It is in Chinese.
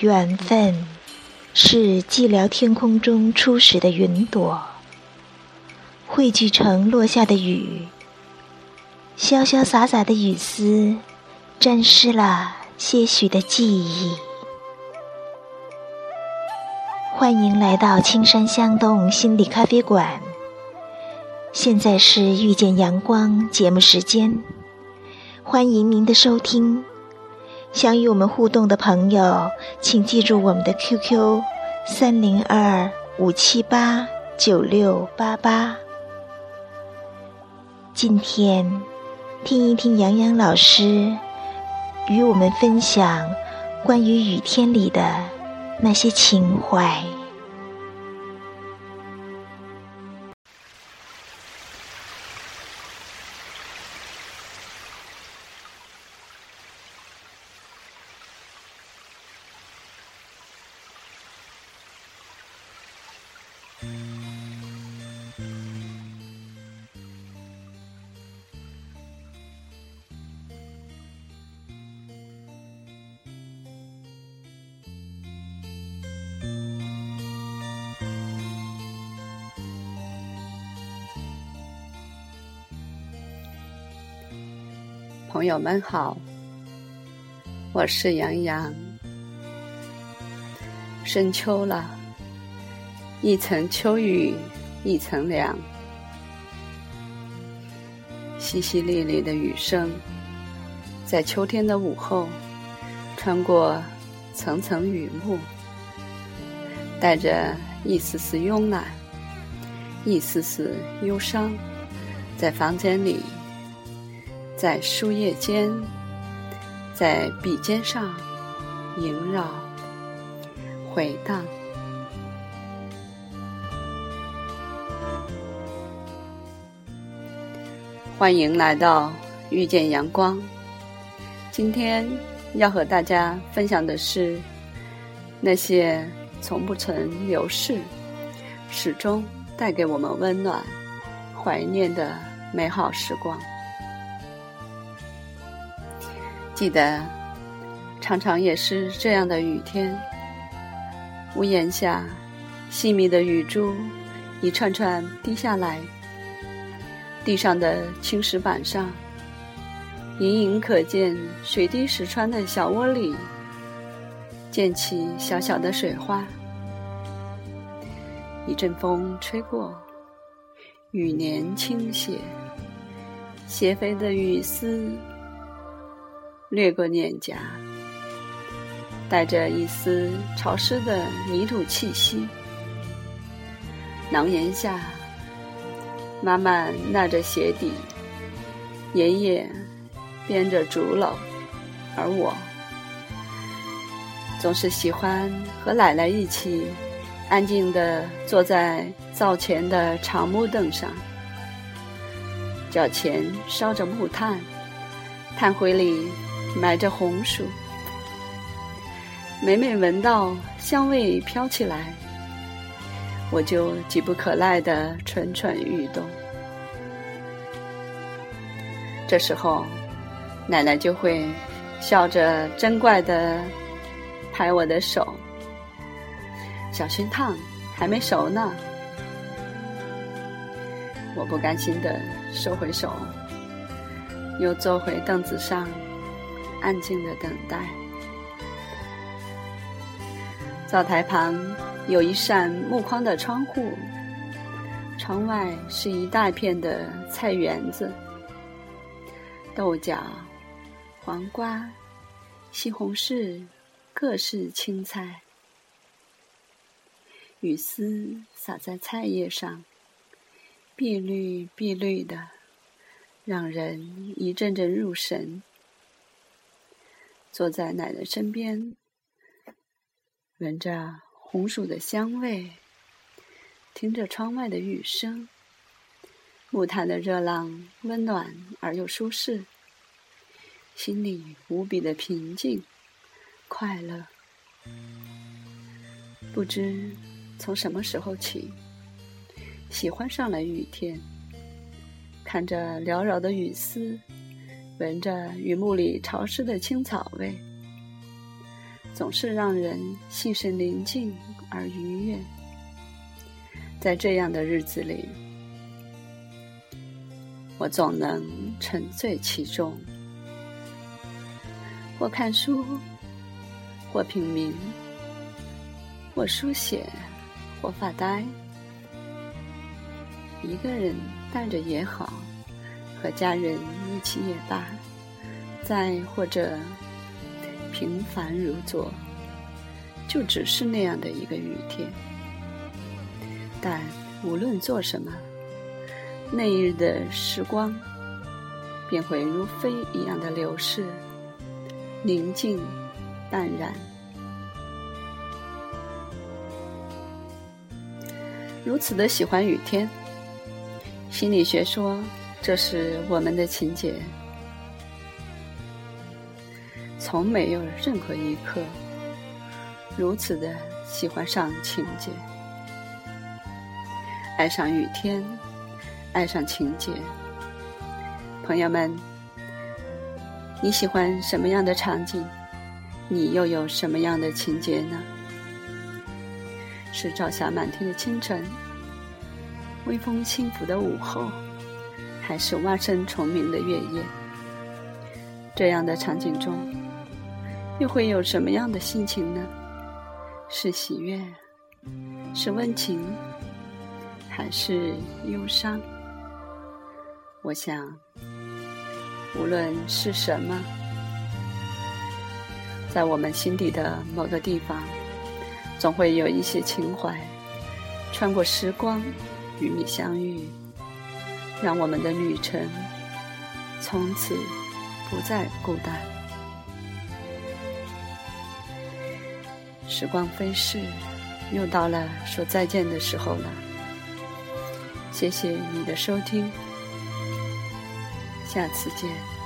缘分是寂寥天空中初始的云朵，汇聚成落下的雨。潇潇洒洒的雨丝，沾湿了些许的记忆。欢迎来到青山香洞心理咖啡馆。现在是遇见阳光节目时间，欢迎您的收听。想与我们互动的朋友，请记住我们的 QQ：三零二五七八九六八八。今天，听一听杨洋老师与我们分享关于雨天里的那些情怀。朋友们好，我是杨洋。深秋了，一层秋雨一层凉，淅淅沥沥的雨声，在秋天的午后，穿过层层雨幕，带着一丝丝慵懒，一丝丝忧伤，在房间里。在书页间，在笔尖上萦绕、回荡。欢迎来到遇见阳光。今天要和大家分享的是那些从不曾流逝、始终带给我们温暖、怀念的美好时光。记得，常常也是这样的雨天。屋檐下，细密的雨珠一串串滴下来，地上的青石板上，隐隐可见水滴石穿的小窝里，溅起小小的水花。一阵风吹过，雨帘倾斜，斜飞的雨丝。掠过脸颊，带着一丝潮湿的泥土气息。廊檐下，妈妈纳着鞋底，爷爷编着竹篓，而我总是喜欢和奶奶一起安静地坐在灶前的长木凳上，脚前烧着木炭，炭灰里。埋着红薯，每每闻到香味飘起来，我就急不可耐的蠢蠢欲动。这时候，奶奶就会笑着真怪的拍我的手：“小心烫，还没熟呢。”我不甘心的收回手，又坐回凳子上。安静的等待。灶台旁有一扇木框的窗户，窗外是一大片的菜园子，豆角、黄瓜、西红柿，各式青菜。雨丝洒在菜叶上，碧绿碧绿的，让人一阵阵入神。坐在奶奶身边，闻着红薯的香味，听着窗外的雨声，木炭的热浪温暖而又舒适，心里无比的平静、快乐。不知从什么时候起，喜欢上了雨天，看着缭绕的雨丝。闻着雨幕里潮湿的青草味，总是让人心神宁静而愉悦。在这样的日子里，我总能沉醉其中，或看书，或品茗，或书写，或发呆。一个人待着也好，和家人一起也罢，再或者平凡如昨，就只是那样的一个雨天。但无论做什么，那一日的时光便会如飞一样的流逝，宁静淡然。如此的喜欢雨天。心理学说，这是我们的情节，从没有任何一刻如此的喜欢上情节，爱上雨天，爱上情节。朋友们，你喜欢什么样的场景？你又有什么样的情节呢？是朝霞满天的清晨？微风轻拂的午后，还是蛙声虫鸣的月夜，这样的场景中，又会有什么样的心情呢？是喜悦，是温情，还是忧伤？我想，无论是什么，在我们心底的某个地方，总会有一些情怀，穿过时光。与你相遇，让我们的旅程从此不再孤单。时光飞逝，又到了说再见的时候了。谢谢你的收听，下次见。